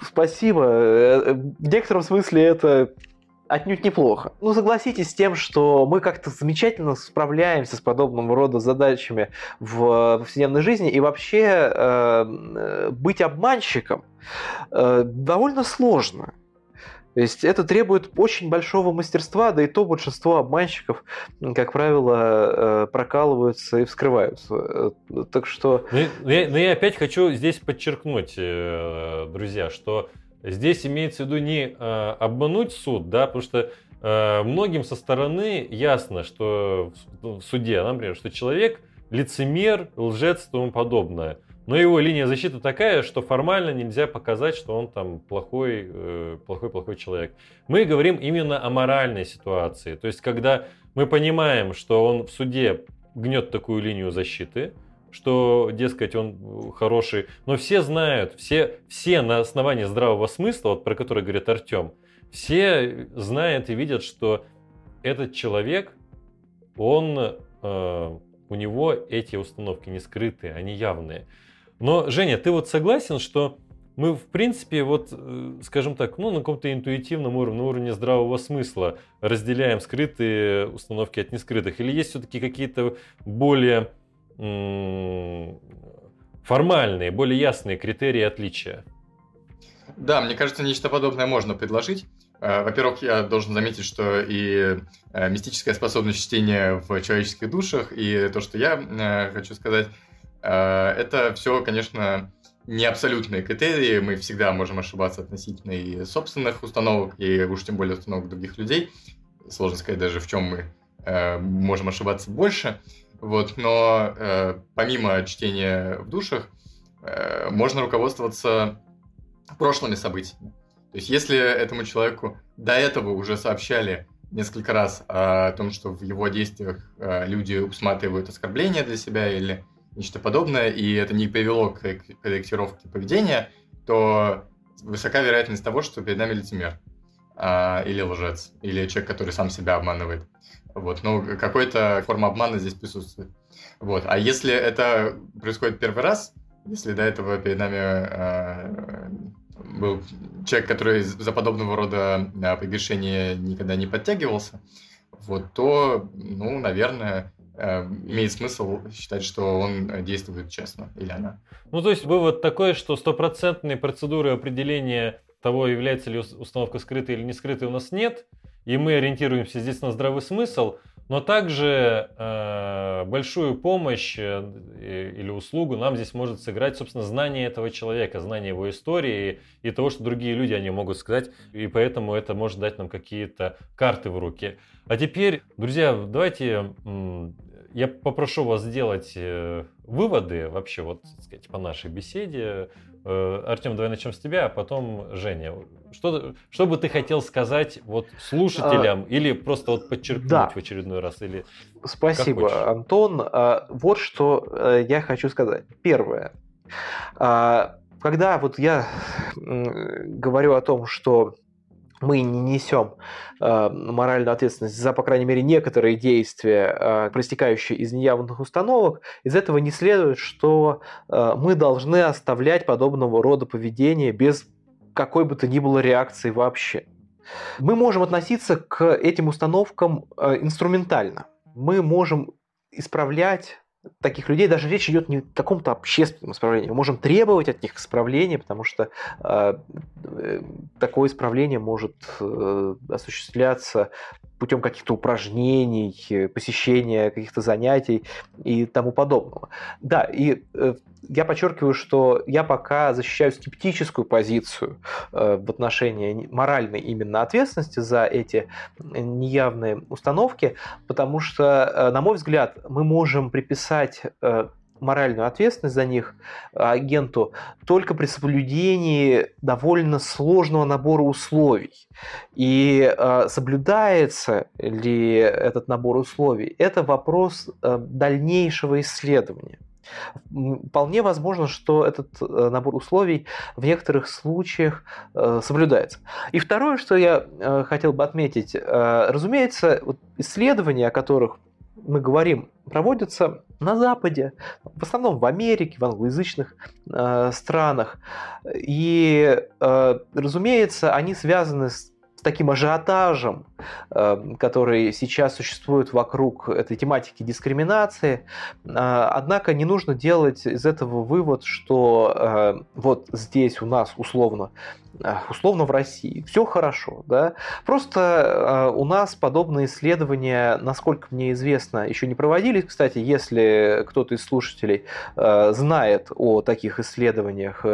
спасибо. Э, в некотором смысле это отнюдь неплохо. Ну, согласитесь с тем, что мы как-то замечательно справляемся с подобного рода задачами в повседневной жизни, и вообще э, э, быть обманщиком э, довольно сложно. То есть это требует очень большого мастерства, да и то большинство обманщиков, как правило, э, прокалываются и вскрываются. Э, так что... Ну я, ну, я опять хочу здесь подчеркнуть, друзья, что Здесь имеется в виду не э, обмануть суд, да, потому что э, многим со стороны ясно, что в, ну, в суде, например, что человек лицемер, лжец и тому подобное. Но его линия защиты такая, что формально нельзя показать, что он там плохой, э, плохой, плохой человек. Мы говорим именно о моральной ситуации. То есть, когда мы понимаем, что он в суде гнет такую линию защиты, что, дескать, он хороший. Но все знают, все, все на основании здравого смысла, вот про который говорит Артем, все знают и видят, что этот человек, он, э, у него эти установки не скрытые, они явные. Но, Женя, ты вот согласен, что мы, в принципе, вот, э, скажем так, ну, на каком-то интуитивном уровне, на уровне здравого смысла разделяем скрытые установки от нескрытых? Или есть все-таки какие-то более формальные, более ясные критерии отличия. Да, мне кажется, нечто подобное можно предложить. Э, во-первых, я должен заметить, что и э, мистическая способность чтения в человеческих душах, и то, что я э, хочу сказать, это все, конечно, не абсолютные критерии. Мы всегда можем ошибаться относительно и собственных установок, и уж тем более установок других людей. Сложно сказать даже, в чем мы можем ошибаться больше. Вот, но э, помимо чтения в душах, э, можно руководствоваться прошлыми событиями. То есть, если этому человеку до этого уже сообщали несколько раз о том, что в его действиях э, люди усматривают оскорбления для себя или нечто подобное, и это не привело к корректировке поведения, то высока вероятность того, что перед нами лицемер э, или лжец, или человек, который сам себя обманывает. Вот, ну, какой-то форма обмана здесь присутствует. Вот. А если это происходит первый раз, если до этого перед нами э, был человек, который за подобного рода э, прегрешения никогда не подтягивался, вот, то, ну, наверное, э, имеет смысл считать, что он действует честно, или она. Ну, то есть вывод такой, что стопроцентной процедуры определения того, является ли установка скрытой или не скрытой, у нас нет – и мы ориентируемся здесь на здравый смысл, Но также э, большую помощь э, или услугу нам здесь может сыграть, собственно, знание этого человека, знание его истории и того, что другие люди они могут сказать, и поэтому это может дать нам какие-то карты в руки. А теперь, друзья, давайте я попрошу вас сделать э, выводы вообще, вот, так сказать, по нашей беседе. Э, Артем, давай начнем с тебя, а потом Женя. Что, что бы ты хотел сказать вот слушателям а, или просто вот подчеркнуть да. в очередной раз? Или Спасибо, Антон. А, вот что э, я хочу сказать. Первое. А, когда вот я говорю о том, что мы не несем э, моральную ответственность за, по крайней мере, некоторые действия, э, проистекающие из неявных установок, из этого не следует, что э, мы должны оставлять подобного рода поведение без какой бы то ни было реакции вообще. Мы можем относиться к этим установкам э, инструментально. Мы можем исправлять таких людей даже речь идет не о каком-то общественном исправлении. Мы можем требовать от них исправления, потому что э, э такое исправление может э, осуществляться путем каких-то упражнений, э, посещения каких-то занятий и тому подобного. Да, и э, я подчеркиваю, что я пока защищаю скептическую позицию э, в отношении моральной именно ответственности за эти неявные установки, потому что, на мой взгляд, мы можем приписать моральную ответственность за них агенту только при соблюдении довольно сложного набора условий. И э, соблюдается ли этот набор условий, это вопрос э, дальнейшего исследования. Вполне возможно, что этот э, набор условий в некоторых случаях э, соблюдается. И второе, что я э, хотел бы отметить, разумеется, исследования, о которых мы говорим, проводятся на Западе, в основном в Америке, в англоязычных э, странах. И, э, разумеется, они связаны с с таким ажиотажем, э, который сейчас существует вокруг этой тематики дискриминации. Э, однако не нужно делать из этого вывод, что э, вот здесь у нас условно условно в России. Все хорошо, да. Просто у нас подобные исследования, насколько мне известно, еще не проводились. Кстати, если кто-то из слушателей знает о таких исследованиях,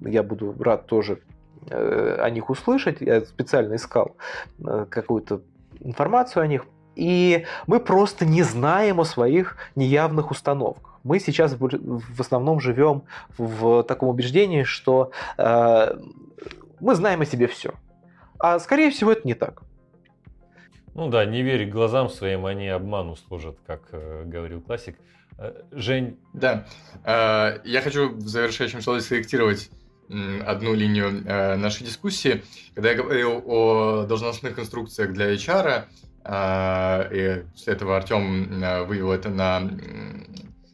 я буду рад тоже Э, о них услышать. Я специально искал э, какую-то информацию о них. И мы просто не знаем о своих неявных установках. Мы сейчас в основном живем в таком убеждении, что э, мы знаем о себе все. А скорее всего это не так. Ну да, не верь глазам своим, они обману служат, как э, говорил классик. Э, Жень. Да, э, я хочу в завершающем слове скорректировать одну линию э, нашей дискуссии, когда я говорил о должностных инструкциях для HR, э, и после этого Артем э, вывел это на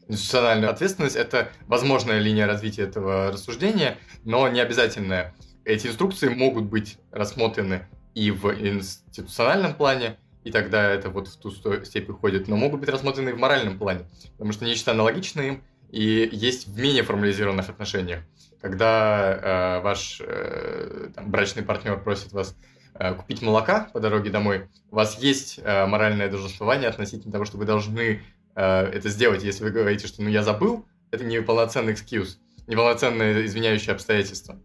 институциональную ответственность, это возможная линия развития этого рассуждения, но не обязательная. Эти инструкции могут быть рассмотрены и в институциональном плане, и тогда это вот в ту степь уходит, но могут быть рассмотрены и в моральном плане, потому что нечто аналогичное им и есть в менее формализированных отношениях когда э, ваш э, там, брачный партнер просит вас э, купить молока по дороге домой, у вас есть э, моральное долженствование относительно того, что вы должны э, это сделать. Если вы говорите, что ну я забыл, это не полноценный экскьюз, неполноценное извиняющее обстоятельство.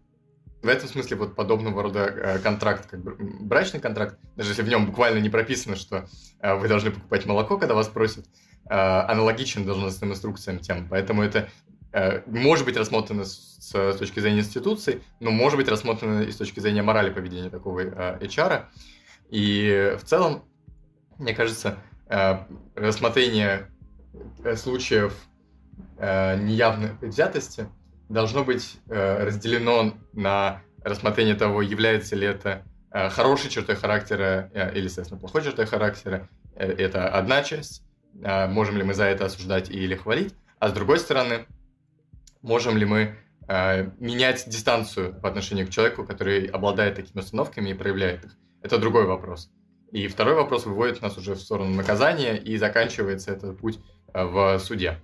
В этом смысле вот подобного рода э, контракт, как брачный контракт, даже если в нем буквально не прописано, что э, вы должны покупать молоко, когда вас просят, э, аналогичен должностным инструкциям тем. Поэтому это может быть рассмотрено с, точки зрения институций, но может быть рассмотрено и с точки зрения морали поведения такого э, HR. И в целом, мне кажется, э, рассмотрение случаев неявной предвзятости должно быть разделено на рассмотрение того, является ли это хорошей чертой характера или, соответственно, плохой чертой характера. Это одна часть. Можем ли мы за это осуждать или хвалить. А с другой стороны, можем ли мы э, менять дистанцию по отношению к человеку, который обладает такими установками и проявляет их. Это другой вопрос. И второй вопрос выводит нас уже в сторону наказания, и заканчивается этот путь э, в суде.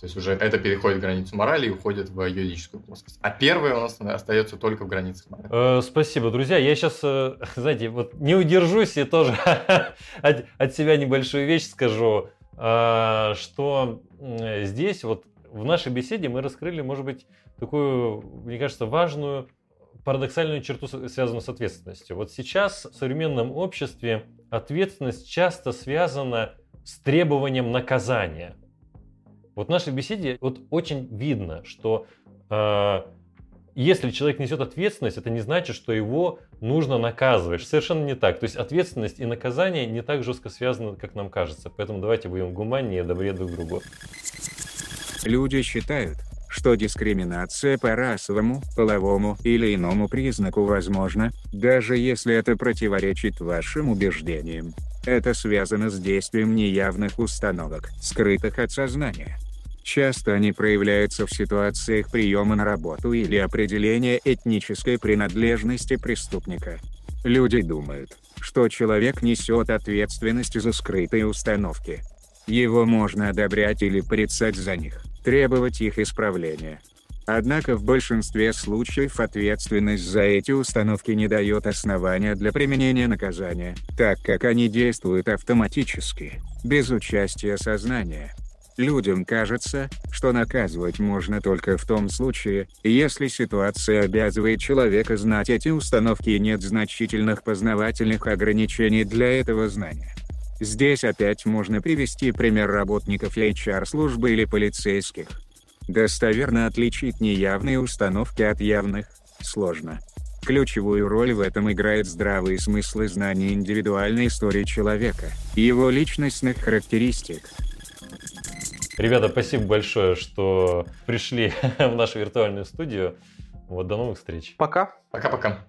То есть уже это переходит границу морали и уходит в юридическую плоскость. А первое у нас остается только в границах морали. Э, спасибо, друзья. Я сейчас, э, знаете, вот не удержусь и тоже от, себя небольшую вещь скажу, э, что здесь вот в нашей беседе мы раскрыли, может быть, такую, мне кажется, важную парадоксальную черту, связанную с ответственностью. Вот сейчас в современном обществе ответственность часто связана с требованием наказания. Вот в нашей беседе вот очень видно, что э, если человек несет ответственность, это не значит, что его нужно наказывать. Совершенно не так. То есть ответственность и наказание не так жестко связаны, как нам кажется. Поэтому давайте будем гуманнее добрее друг другу. Люди считают, что дискриминация по расовому, половому или иному признаку возможна, даже если это противоречит вашим убеждениям. Это связано с действием неявных установок, скрытых от сознания. Часто они проявляются в ситуациях приема на работу или определения этнической принадлежности преступника. Люди думают, что человек несет ответственность за скрытые установки. Его можно одобрять или порицать за них, требовать их исправления. Однако в большинстве случаев ответственность за эти установки не дает основания для применения наказания, так как они действуют автоматически, без участия сознания. Людям кажется, что наказывать можно только в том случае, если ситуация обязывает человека знать эти установки и нет значительных познавательных ограничений для этого знания. Здесь опять можно привести пример работников HR-службы или полицейских. Достоверно отличить неявные установки от явных сложно. Ключевую роль в этом играет здравый смысл и знание индивидуальной истории человека, и его личностных характеристик, Ребята, спасибо большое, что пришли в нашу виртуальную студию. Вот, до новых встреч. Пока. Пока-пока.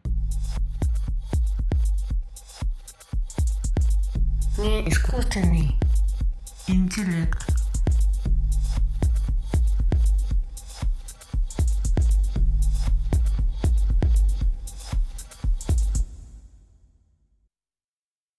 Не искусственный интеллект.